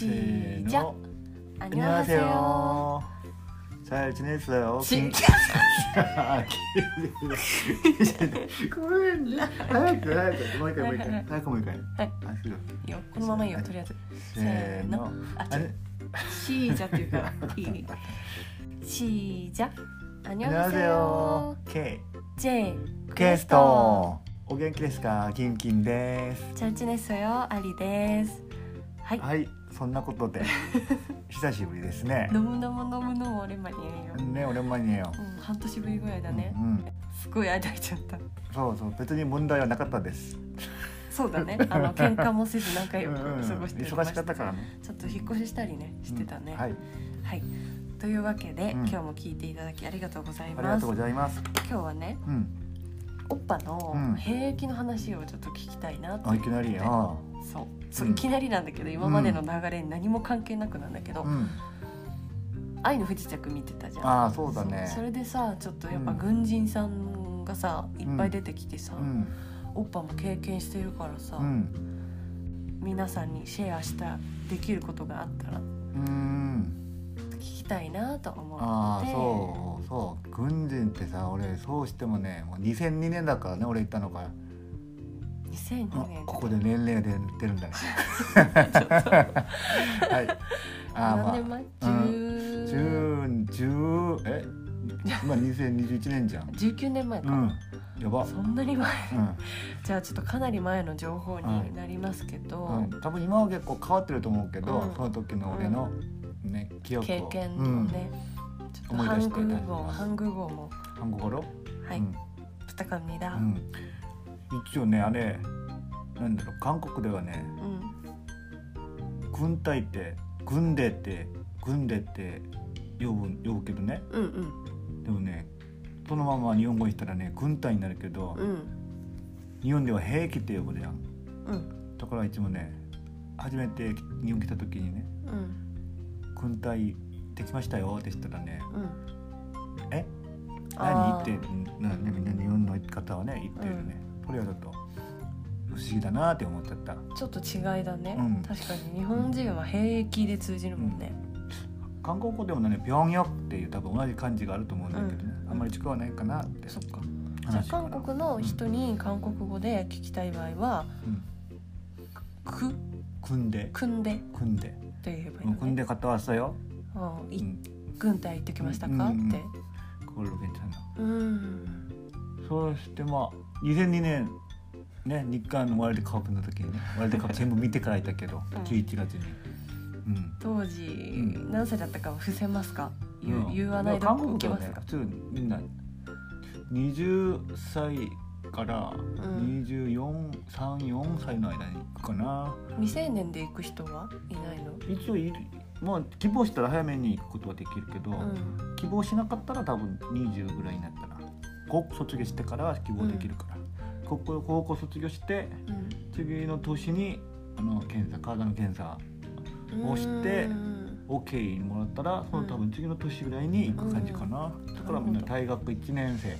시작. 안녕하세요. 안녕하세요. 잘 지냈어요? 지- 김- 아, 김- 그래. 하얗게 하얗게もう一回もう一回早くもう一回はいあすぐいいよこのままいいよとりあえずせーのああれシージャっていうかいいシージャ 안녕하세요. 안녕하세요 K J 게스트お元気ですかキンキンです잘 지냈어요 아리ですはいはい そんなことで 久しぶりですね。飲む飲む飲むの俺マニアよ。ね俺マニアよ、うん、半年ぶりぐらいだね、うんうん、すごい間空いちゃった。そうそう別に問題はなかったです。そうだね。あの 喧嘩もせず仲良く過ごして忙しかったからね。ちょっと引っ越ししたりねしてたね、はい、はい、というわけで、今日も聞いていただきありがとうございます。ありがとうございます。今日はね、うん、オッパの兵役の話をちょっと聞きたいなと思って、うん、いきなり。ああ。そう。そううん。いきなりなんだけど今までの流れに何も関係なくなんだけどうん「愛の不時着」見てたじゃん。ああそうだね。それでさちょっとやっぱうん。軍人さんがさいっぱい出てきてさ、うん。おっぱも経験してるからさ、うん。皆さんにシェアしたできることがあったらうん聞きたいなと思ってああそうそう。軍人ってさ俺そうしてもねもう2002年だからね俺行ったのが2002あ年ここで年齢が出出るんだねはいああまあ何年前、うん10 10 10え今2021年じゃん19年前か、うんやばそんなに前うんじゃあちょっとかなり前の情報になりますけど、うん、多分今は結構変わってると思うけど、うんその時の俺の、ね記憶を経験のね、ちょっと思いハン出していただきグ語ますハング語もうん、韓国語ろはい、うん 부탁합니다 うん、 一応ねあれなんだろう韓国ではねうん。軍隊って軍でって軍でって呼ぶ呼ぶけどね。うんうん。でもねそのまま日本語にしたらね軍隊になるけど、うん。日本では兵器って呼ぶじゃん。うん。だからいつもね初めて日本来た時にねうん。軍隊できましたよって言ったらねうん。え？何？言ってなねみんな日本の方はね言ってるね、それはちょっと不思議だなって思っちゃったちょっと違いだね、うん確かに日本人は兵役で通じるもんね、韓国語でもね「平壌」っていう多分同じ漢字があると思うんだけどね、うんあんまり違わないかなってそっかじゃあ話かな韓国の人に韓国語で聞きたい場合はうん「く組んで」 「組んで」っ組んでて言えばいいのねうん組んで肩はしたよ、うんいうん、軍隊行ってきましたか、うんうんってこれ괜찮아 うんそしてまあ 2002年ね日韓ワールドカップの時にねワールドカップ全部見てからいたけど、うん11月に。うん。当時、ん。何歳だったかは伏せますか？言,、うん。言わないで韓おきますか？国ではね普、通みんな20歳からん。2434歳の間に行くかな、未成年で行く人はいないの？一応いる。まあ希望したら早めに行くことはできるけど、うん。希望しなかったら多分20ぐらいになったら高校卒業してから希望できるから、高校高校卒業してうん。次の年にあの検査体の検査押してうん。OK もらったらその多分次の年ぐらいに行く感じかな、だからみんな大学1年生。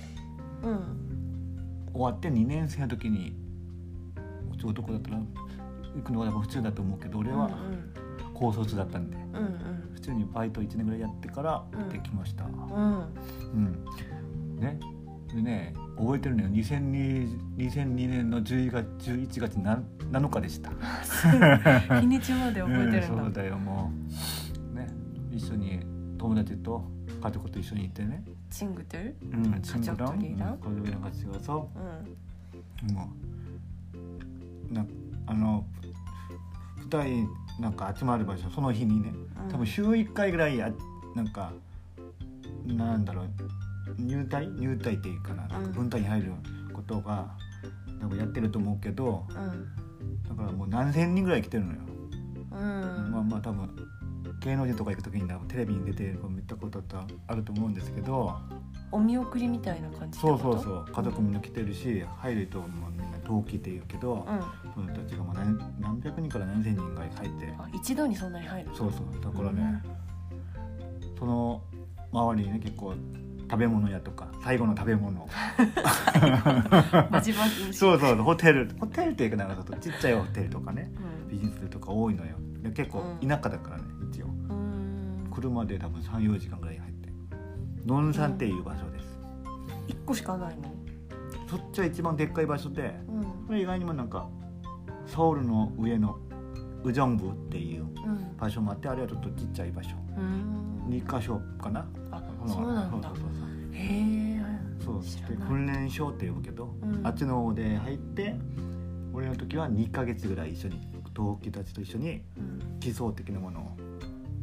うん。終わって2年生の時に男だったら行くのが普通だと思うけど俺は高卒だったんでうんうん。普通にバイト1年ぐらいやってからうん。できました、うん。うん。ねね覚えてるのよ。2002 2002年の10月11月 7, 7日でした。日にちまで覚えてる、そうだよもう。ね一緒に友達と家族と一緒に行ってね。チングトルうんチングトルん家、もうなあの二人なんか集まる場所その日にね、うん、多分週1回ぐらいやなんかなんだろう。入隊？入隊っていうかななんか軍隊に入ることが多分やってると思うけどうん。だからもう何千人ぐらい来てるのよ、うん。まあまあ多分芸能人とか行く時にテレビに出て見たことってあると思うんですけどお見送りみたいな感じそうそうそう。家族みんな来てるし入るともうみんな登記って言うけど、うん。その人たちがもう何何百人から何千人が入って。あ一度にそんなに入るそうそう。だからね、その周りにね結構食べ物屋とか最後の食べ物。バジバジそうそうホテル。ホテルっていうかなんかちょっとちっちゃいホテルとかね。うん。ビジネスとか多いのよ。で結構うん。田舎だからね一応。うん。車で多分34時間ぐらい入って。ノンサンっていう場所です、一個しかないの？そっちは一番でっかい場所でうん。それ以外にもなんかソウルの上のウジョンブっていううん。場所もあってあれはちょっとちっちゃい場所。うん。2箇所かな。あそうなんだ。そうそうそうそう。で知らない。訓練所って呼ぶけど、うん。あっちの方で入って俺の時は2ヶ月ぐらい一緒に同期たちと一緒にうん。基礎的なもの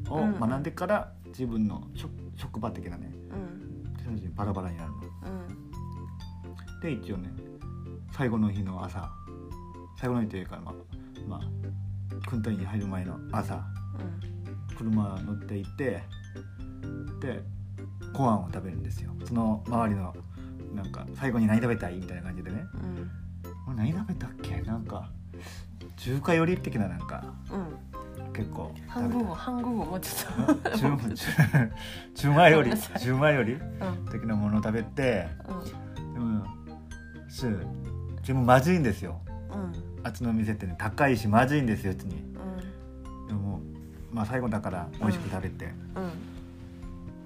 をうん。学んでから自分の職職場的なねうん。バラバラになるの。うん。で一応ね最後の日の朝最後の日というかまあまあ訓隊に入る前の朝車乗って行ってでご飯を食べるんですよ。その周りのなんか最後に何食べたいみたいな感じでね。うん。俺何食べたっけ？なんか中華寄り的ななんかうん。結構ハング語ハング語もうちょっと。中中中華より 中華よりうん。的なものを食べてうん。でもす自分まずいんですよ。うん。あっちの店ってね高いしまずいんですようちに。うん。でもまあ最後だから美味しく食べて、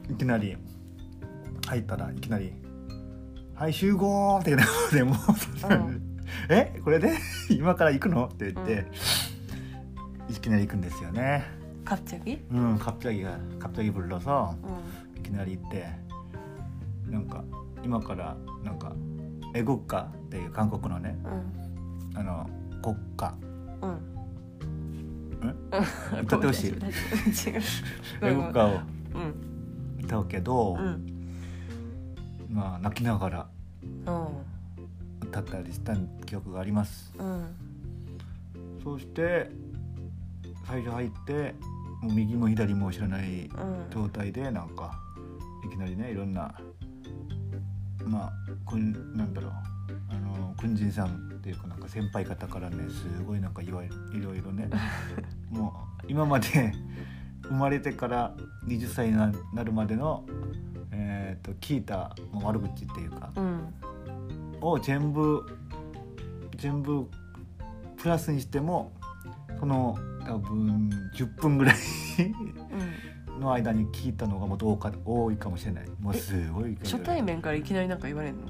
うん。いきなり入ったらいきなり「はい集合!」ってなでもう、うんえこれで今から行くの?」って言って、いきなり行くんですよね 갑자기うん갑자기가갑자기불러서 うんいきなり行ってなんか今からなんかエゴッカっていう韓国のねうんあの国歌うん歌ってほしい大丈夫違うエゴッカをうん歌うけど、うん まあ泣きながらうん。歌ったりした記憶があります。うん。そして最初入ってもう右も左も知らないうん。状態でなんかいきなりねいろんなまあくんなんだろうあの軍人さんっていうかなんか先輩方からねすごいなんかいわいろいろね もう今まで生まれてから20歳にななるまでの、えー、と聞いたまあ悪口っていうかうん。を全部全部プラスにしてもその多分10分ぐらいうん。の間に聞いたのがもっと多か多いかもしれない。もうすごい初対面からいきなりなんか言われるの？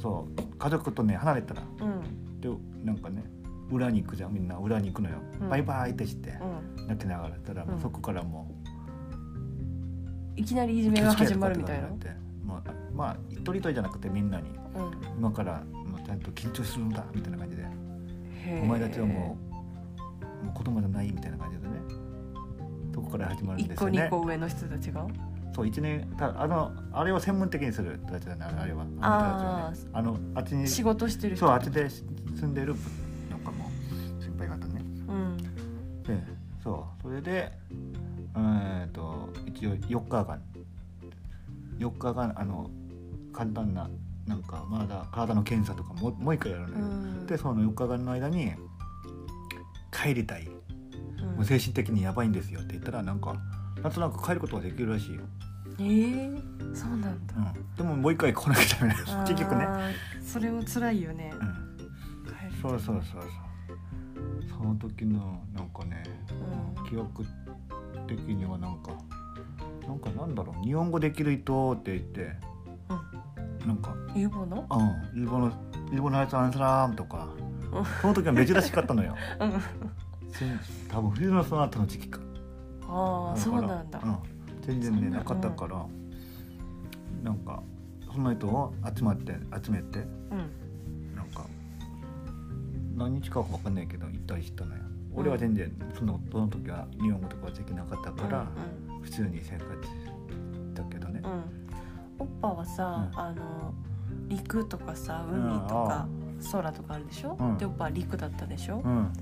そう。家族とね離れたら。うん。でなんかね裏に行くじゃんみんな。裏に行くのよ、うん。バイバイってしてうん。泣きながらたらそこからもいきなりいじうめが始まるみたいなまあまあ一人一人じゃなくてみんなに。うん。今からもうちゃんと緊張するんだみたいな感じで。お前たちはもうもう子供じゃないみたいな感じでね。そこから始まるんですよね。個上の人たちが？そう一年たあのあれを専門的にする人たちだなあれは。あのあのあっちに仕事してる人そうあっちで住んでるなんかもう先輩方ね。うん。でそうそれで一応4日間。4日間あの簡単ななんかまだ体の検査とかももう一回やるのよ、うん。でその4日間の間に帰りたい。うん。もう精神的にやばいんですよ。って言ったらなんかなんとなく帰ることができるらしいよ、えー、そうなんだ。うん、でももう一回来なきゃダメなの結局ね、それも辛いよね。うん、そうそうそうそう。その時のなんかねうん。記憶的にはなんかなんかなんだろう日本語できる人って言って、うん、なんか英語の？うん。英語の英語のやつアンサラームとか、うん、その時は珍しかったのよ、うん、多分冬のその後の時期か。ああそうなんだ、うん、全然ねなかったから、うん、なんかその人を集まって集めて、うん、なんか何日かわかんないけど行ったりしたのよ、うん、俺は全然そのその時は日本語とかできなかったから、うんうん。普通に生活だけどね。うん、うん、オッパはさ、うん。あの陸とかさうん海とか空とかあるでしょ、うん。でオッパは陸だったでしょ、うん。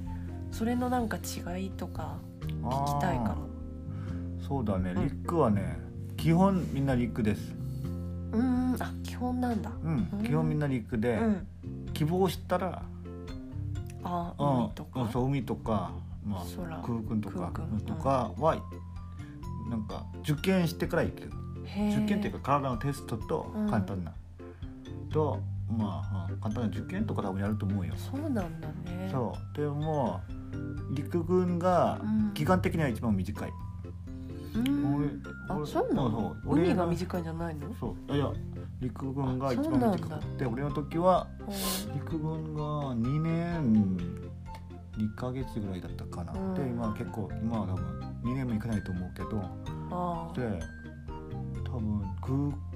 それのなんか違いとか聞聞きたいかも。そうだね。うん。陸はね、基本みんな陸です。うーん。あ基本なんだ。基本みんな陸で、うん。希望したらあうん。海とか、うんそう海とか、まあ、空。空軍とかとかは、なんか受験してから行く。受験っていうか体のテストとうん。簡単な、とまあ、うん簡単な受験とか多分やると思うよ、そうなんだね。そう。でも陸軍がうん。期間的には一番短い、うん。あ俺そうなの？海が短いんじゃないの？そう。いや陸軍が一番短くて俺の時はうん。陸軍が2年2ヶ月ぐらいだったかな、うん。で今は結構今は多分2年もいかないと思うけど。で多分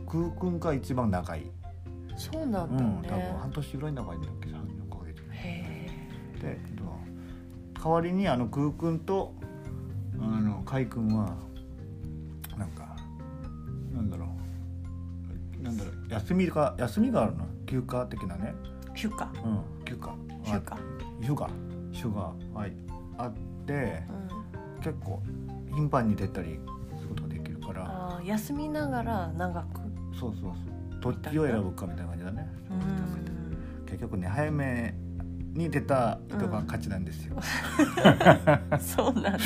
空空軍が一番長い、そうなうんん、だ多分ね半年ぐらい長いんだっけ34ヶ月。へで代わりにあの空軍とあの海軍はなんかなんだろう。なんだろう。休みが休みがあるの？休暇的なね、え休暇？うん、休暇。休暇。休暇休暇はいあってうん。結構頻繁に出たりすることができるから。休みながら長く？そうそうそう。どっちを選ぶかみたいな感じだね。うん。結局ね早めに出た人が勝ちなんですよ、そうなんだね。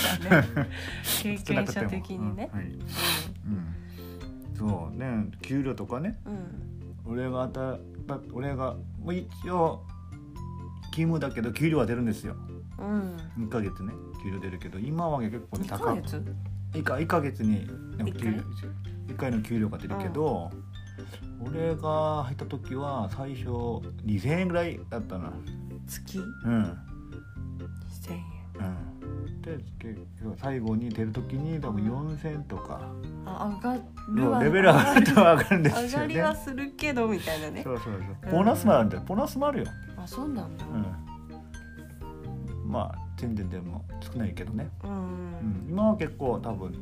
経験者的にね。うんはい。うん、そうね。給料とかね。うん。俺がたた俺がもう一応勤務だけど給料は出るんですよ。うん。2ヶ月ね。給料出るけど今は結構ね2高い。ヶ月？1か1ヶ月になんか給料一1回の給料が出るけど、俺が入った時は最初2000円ぐらいだったな月？うん。2000円。うん。で結局最後に出る時に多分4000とか、あ上がるわ。レベル上がると上がるんですよね。上がりはするけどみたいなね。そうそうそう。ボーナスもあるんだよ。ボーナスもあるよあそうなんだ。うん。まあ全然でも少ないけどね、ううん。ん今は結構多分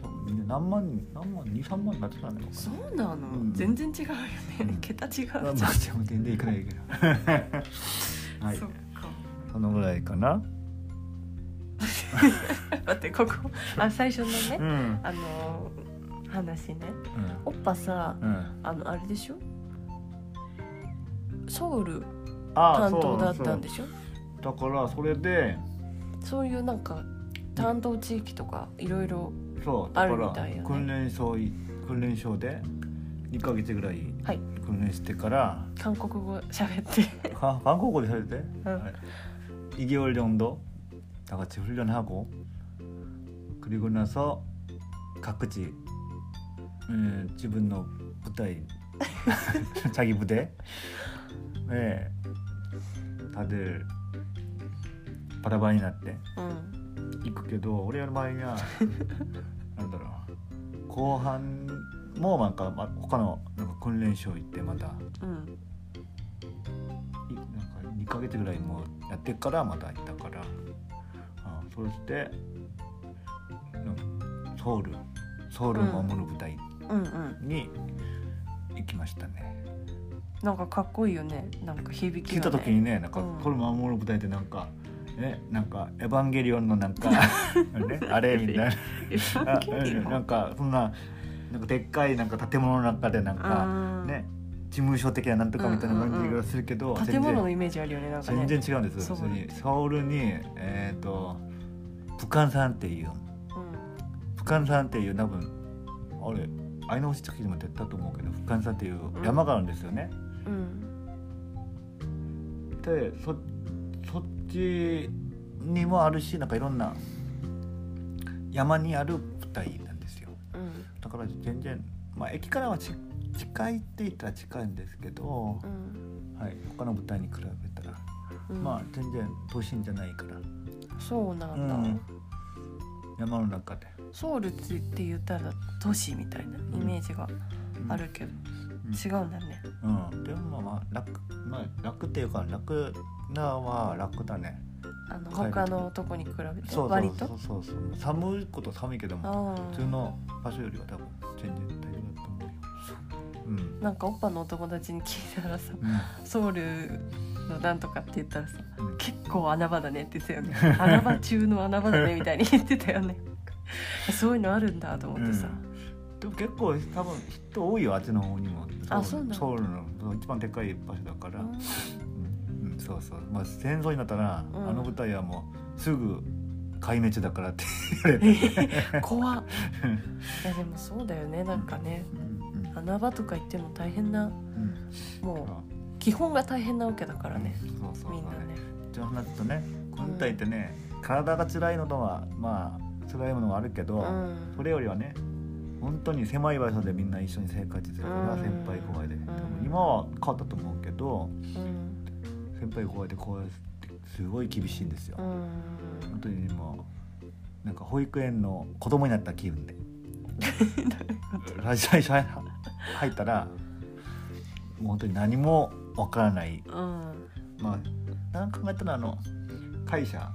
多分みんな何万何万23万になってたんだろうかそうなの？うん。全然違うようん。ね桁違う。じゃんなまあ全然いかないけど。はい。そそのぐらいかな。待ってここ。あ最初のねうん。あの話ね。うおっぱさん、うん、あのあれでしょ？ソウル担当だったんででしょだからそれでそういうなんか担当地域とかいろいろそうだあからるみたいよね訓練所い訓練所で2ヶ月ぐらいはい訓練してから、韓国語喋って가- 한국어로 할 때? 응. 2개월 정도 다 같이 훈련하고 그리고 나서 각지 음, 지분노 부대 자기 부대 네 다들 바라바니 났대 うん行くけど俺の場合はなんだろう後半もなんかま他のなんか訓練所行ってまたうんいなんか2ヶ月ぐらいもうやってからまた行ったからあそしてうんソウルソウルを守る部隊うんうんに 行きましたね、なんかかっこいいよね。なんか響きが、ね、聞いた時にねなんかうん。ソウルを守る部隊ってなんかねなんかエヴァンゲリオンのなんか ねあれみたいな。なんかそんななんかでっかいなんか建物の中でなんかうんね事務所的ななんとかみたいな感じがするけど、建物の全イメージあるよねなんかね。然全然違うんですそう。にソウルにえっ、と武漢山っていう。うん。武漢山っていう多分あれ愛の星時でも出たと思うけど武漢山っていう山があるんですよね、うん。でそそっちにもあるしなんかいろんな山にある部隊なんですよ。うん。だから全然まあ駅からはち近いって言ったら近いんですけど、うん。はい、他の部隊に比べたら、うん。まあ全然都心じゃないから、そうなんだ、うん。山の中で、ソウルって言ったら都市みたいなイメージがうん。あるけど、うん。違うんだね。うん、でもまあ楽まあ楽っていうか楽なは楽だね。あの他のとこに比べて？割とそうそうそう。寒いこと寒いけどもあ普通の場所よりは多分全然大丈夫だと思うよ。うん。あなんかおっぱのお友達に聞いたらさうソウルのなんとかって言ったらさんうん。結構穴場だねって言ってたよね。穴場中の穴場だねみたいに言ってたよね そういうのあるんだと思ってさ、でも結構多分人多いよあっちの方にも。あそうなの？ソウルの一番でかい場所だから、うん。うん。うん、そうそう。まあ戦争になったら、うん。あの部隊はもうすぐ壊滅だからって言われて、怖っ。いやでもそうだよねなんかね。うん。うん。穴場とか行っても大変なうん。もう基本が大変なわけだからねそうそうそう。みんなね。じゃあ話すとね本体ってね体が辛いのとはまあ辛いものはあるけど、うん。それよりはね本当に狭い場所でみんな一緒に生活してるから、うん。先輩後輩で、ん。多分今は変わったと思うけどうん。先輩後輩でこうやってすごい厳しいんですよ、うん。本当にもうなんか保育園の子供になった気分で。最初入ったらもう本当に何もわからない。うん。まあ何考えたらあの会社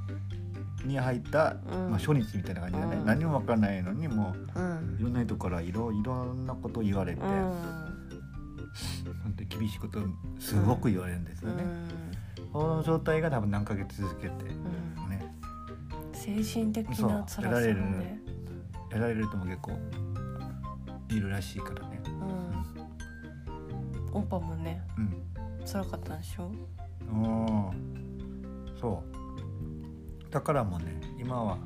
に入った、うん。まあ、初日みたいな感じでね、うん。何もわからないのにもういろんな人からいろいろんなことを言われて、うん。本当に厳しいことすごく言われるんですよね、この状態が多分何ヶ月続けて、うん。ね精神的な辛られるねやられる人も結構いるらしいからね。うん。オパもねうん。辛かったんでしょ？うんそうだからもうね今は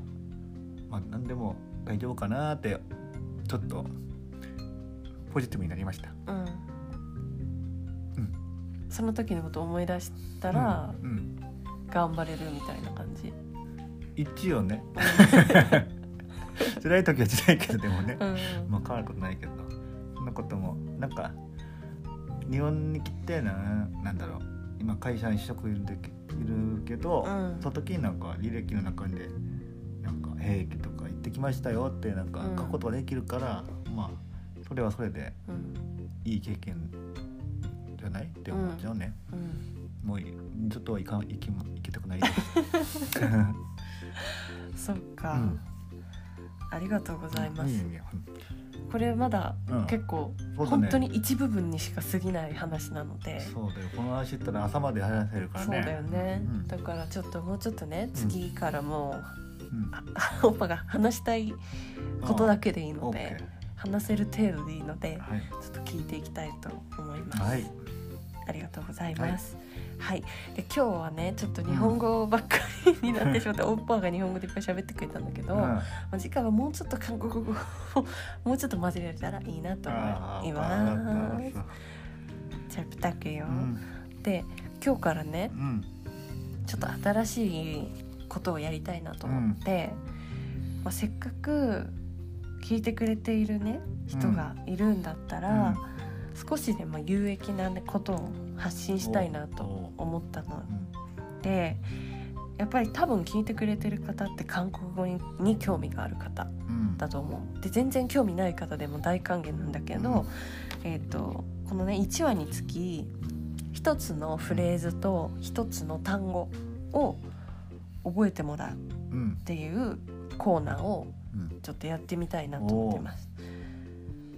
まあ何でも大丈夫かなってちょっとポジティブになりました。うん。うん。その時のこと思い出したらうんうん。頑張れるみたいな感じ。一応ね。辛い時は辛いけどでもね、うん。まあ変わることないけどそんなこともなんか日本に来てななんだろう今会社に職員でいるけど、うん。その時になんか履歴の中でなんか兵役とか行ってきましたよってなんかうん。書くことができるから、まあそれはそれでうん。いい経験じゃない？って思っちゃうね、うん。もうちょっとはいか行きも行きたくない。で すそっか、うん。ありがとうございます、これまだうん。結構、ね。本当に一部分にしか過ぎない話なので。そうだよ。この話言ったら朝まで話せるからね。そうだよね、うん。だからちょっともうちょっとね次からもうん。う、オッパが話したいことだけでいいのでケ話せる程度でいいのでーはい。ちょっと聞いていきたいと思います、はい。ありがとうございます。はい、はい、で今日はねちょっと日本語ばっかりになってしまって、うん、オッパーが日本語でいっぱい喋ってくれたんだけど、うん、まあ、次回はもうちょっと韓国語を もうちょっと混ぜられたらいいなと思います。じゃあプタクよ、うん、で今日からね、うん、ちょっと新しいことをやりたいなと思って、まあ、せっかく聞いてくれているね人がいるんだったら。少しでも有益な、ね、ことを発信したいなと思ったのうん。でやっぱり多分聞いてくれてる方って韓国語にに興味がある方うんだと思う。で全然興味ない方でも大歓迎なんだけど、えー、とこのね1話につき一つのフレーズと一つの単語を覚えてもらうっうんていうコーナーをうん。ちょっとやってみたいなと思ってます。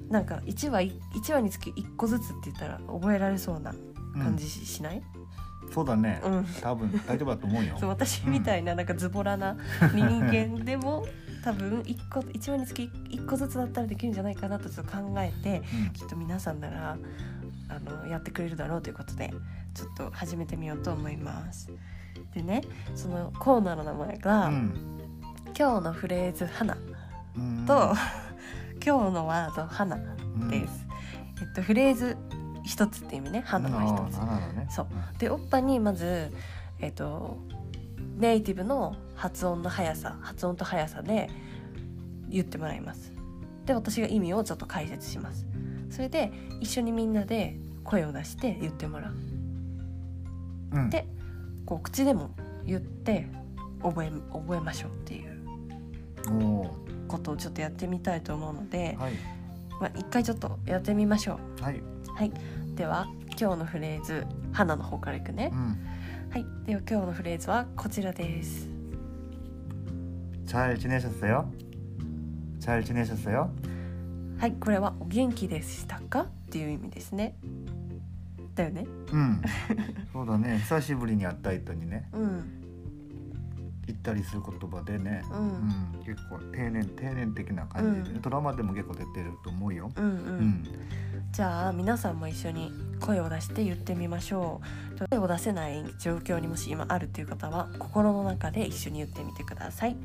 なんか1話一話につき1個ずつって言ったら覚えられそうなうん感じししない、そうだね。うん。多分大丈夫だと思うよ。そう私みたいななんかズボラな人間でも多分一個一話につき一個ずつだったらできるんじゃないかなとちょっと考えてうん。きっと皆さんならあのやってくれるだろうということでちょっと始めてみようと思います。でねそのコーナーの名前が「うん。今日のフレーズ花」うん。と「今日のワード花」うん。です。えっとフレーズ一つって意味ね。花の一つ。ね。そう。でおっぱにまず、えっと、ネイティブの発音の速さ発音と速さで言ってもらいます。で私が意味をちょっと解説します。それで一緒にみんなで声を出して言ってもらう。うん。でこう口でも言って覚え覚えましょうっていう。おーことをちょっとやってみたいと思うので、はいまあ、一回ちょっとやってみましょうはいはいでは今日のフレーズ「花」の方からいくねうんはいでは今日のフレーズはこちらです 잘 지내셨어요? 잘 지내셨어요? はいこれはお元気でしたかっていう意味ですねだよねうんそうだね久しぶりに会った人にねうん 言ったりする言葉でね、ううんん、結構丁寧丁寧的な感じで、うんドラマでも結構出てると思うよ。うんうん、うん、じゃあ皆さんも一緒に声を出して言ってみましょう声を出せない状況にもし今あるっていう方は心の中で一緒に言ってみてください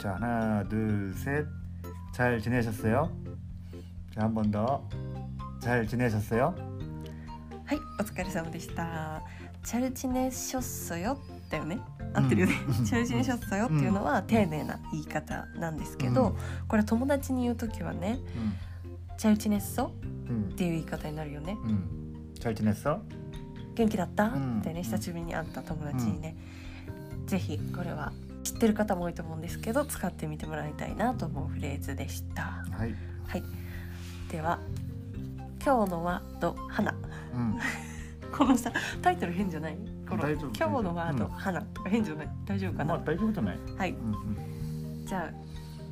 자 하나 둘셋잘 지내셨어요? 자 한 번 더. 잘 지내셨어요? はいお疲れ様でしたチャルチネショッソよだよね 合ってるよね、うん、中心所走よっていうのは丁寧な言い方なんですけど、これ友達に言う時はね「チャイチネッソ」っていう言い方になるよね。チャウチネッソ？元気だった、ってね久しぶりに会った友達にね、是非これは知ってる方も多いと思うんですけど使ってみてもらいたいなと思うフレーズでした。はい、はい、では今日のワード「花」うん。このさタイトル変じゃないこの大丈夫今日のワードうん花とか変じゃない大丈夫かな、 뭐大丈夫じゃないはい 음, 음. じゃあ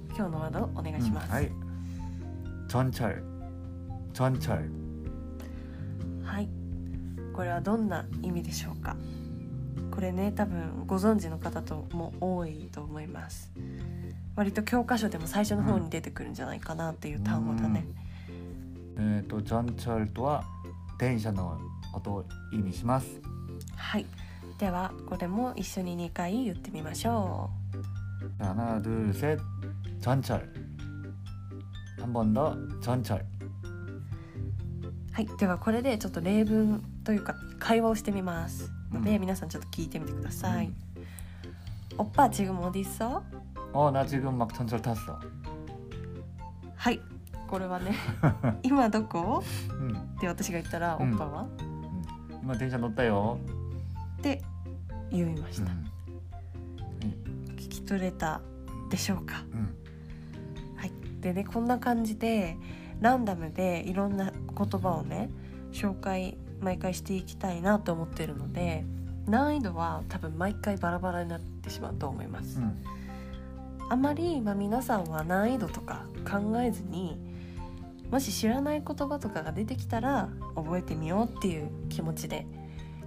今日のワードお願いします、 음, 하이 전철 전철 はいこれはどんな意味でしょうかこれね多分ご存知の方とも多いと思います割と教科書でも最初の方に出てくるんじゃないかなっていう単語だね、 에, 또 전철 또한電車の ことを意味しますはいではこれも一緒に2回言ってみましょ 하나 둘셋 전철 한 번 더 전철 うはいではこれでちょっと例文というか会話をしてみますので、うん皆さんちょっと聞いてみてください、おっぱ지금어디있어 어나 지금 막 전철 탔어 はいこれはね今どこ 응 って私が言ったら、うんおっぱは 今電車乗ったよ」って言いました、うん、聞き取れたでしょうか、うん、はい、でねこんな感じでランダムでいろんな言葉をね紹介毎回していきたいなと思ってるので難易度は多分毎回バラバラになってしまうと思います。うん、あまり、今、皆さんは難易度とか考えずにもし知らない言葉とかが出てきたら覚えてみようっていう気持ちで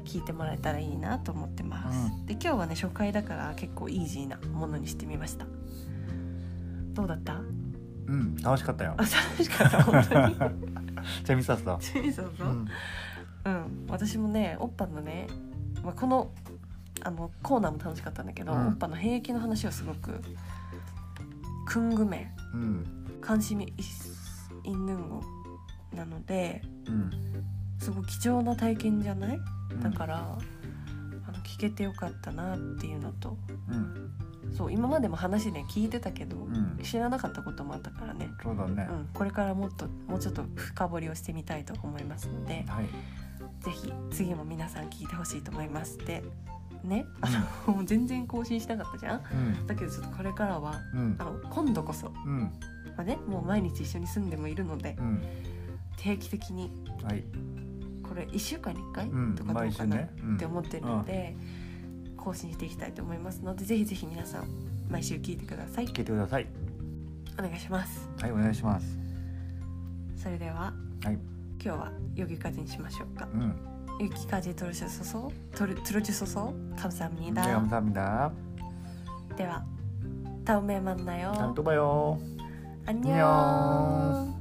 聞いてもらえたらいいなと思ってます、うん、で今日はね初回だから結構イージーなものにしてみました。どうだった？うん楽しかったよ。あ楽しかった本当に？チェミサスだチェミサスだ、うん、うん、私もねおっぱのね、まあ、このあのコーナーも楽しかったんだけど、うん、おっぱの兵役の話をすごくくんぐめ、うん、関心み一インヌンゴなので、うん、すごい貴重な体験じゃない、うん、だから、あの聞けてよかったなっていうのと、うん、そう今までも話ね聞いてたけど、うん。知らなかったこともあったからね。そうだね、うん、これからもっともうちょっと深掘りをしてみたいと思いますので、はい、ぜひ次も皆さん聞いてほしいと思います。でね、あの、うん、全然更新しなかったじゃん、うん、だけどちょっとこれからは、うん、あの今度こそ、うん。うんまあね、もう毎日一緒に住んでもいるのでうん定期的にはいこれ1週間に1回うんとかどう毎週かなねうんって思ってるので、更新していきたいと思いますのでぜひぜひ皆さん毎週聞いてください聞いてくださいお願いしますはいお願いしますそれでははい今日はヨギ風にしましょうかうん 여기까지 들어주셔서 들, 들어주셔서 감사합니다. 네 감사합니다 대화 다음에 만나요. 다음에 또 봐요 안녕. 안녕.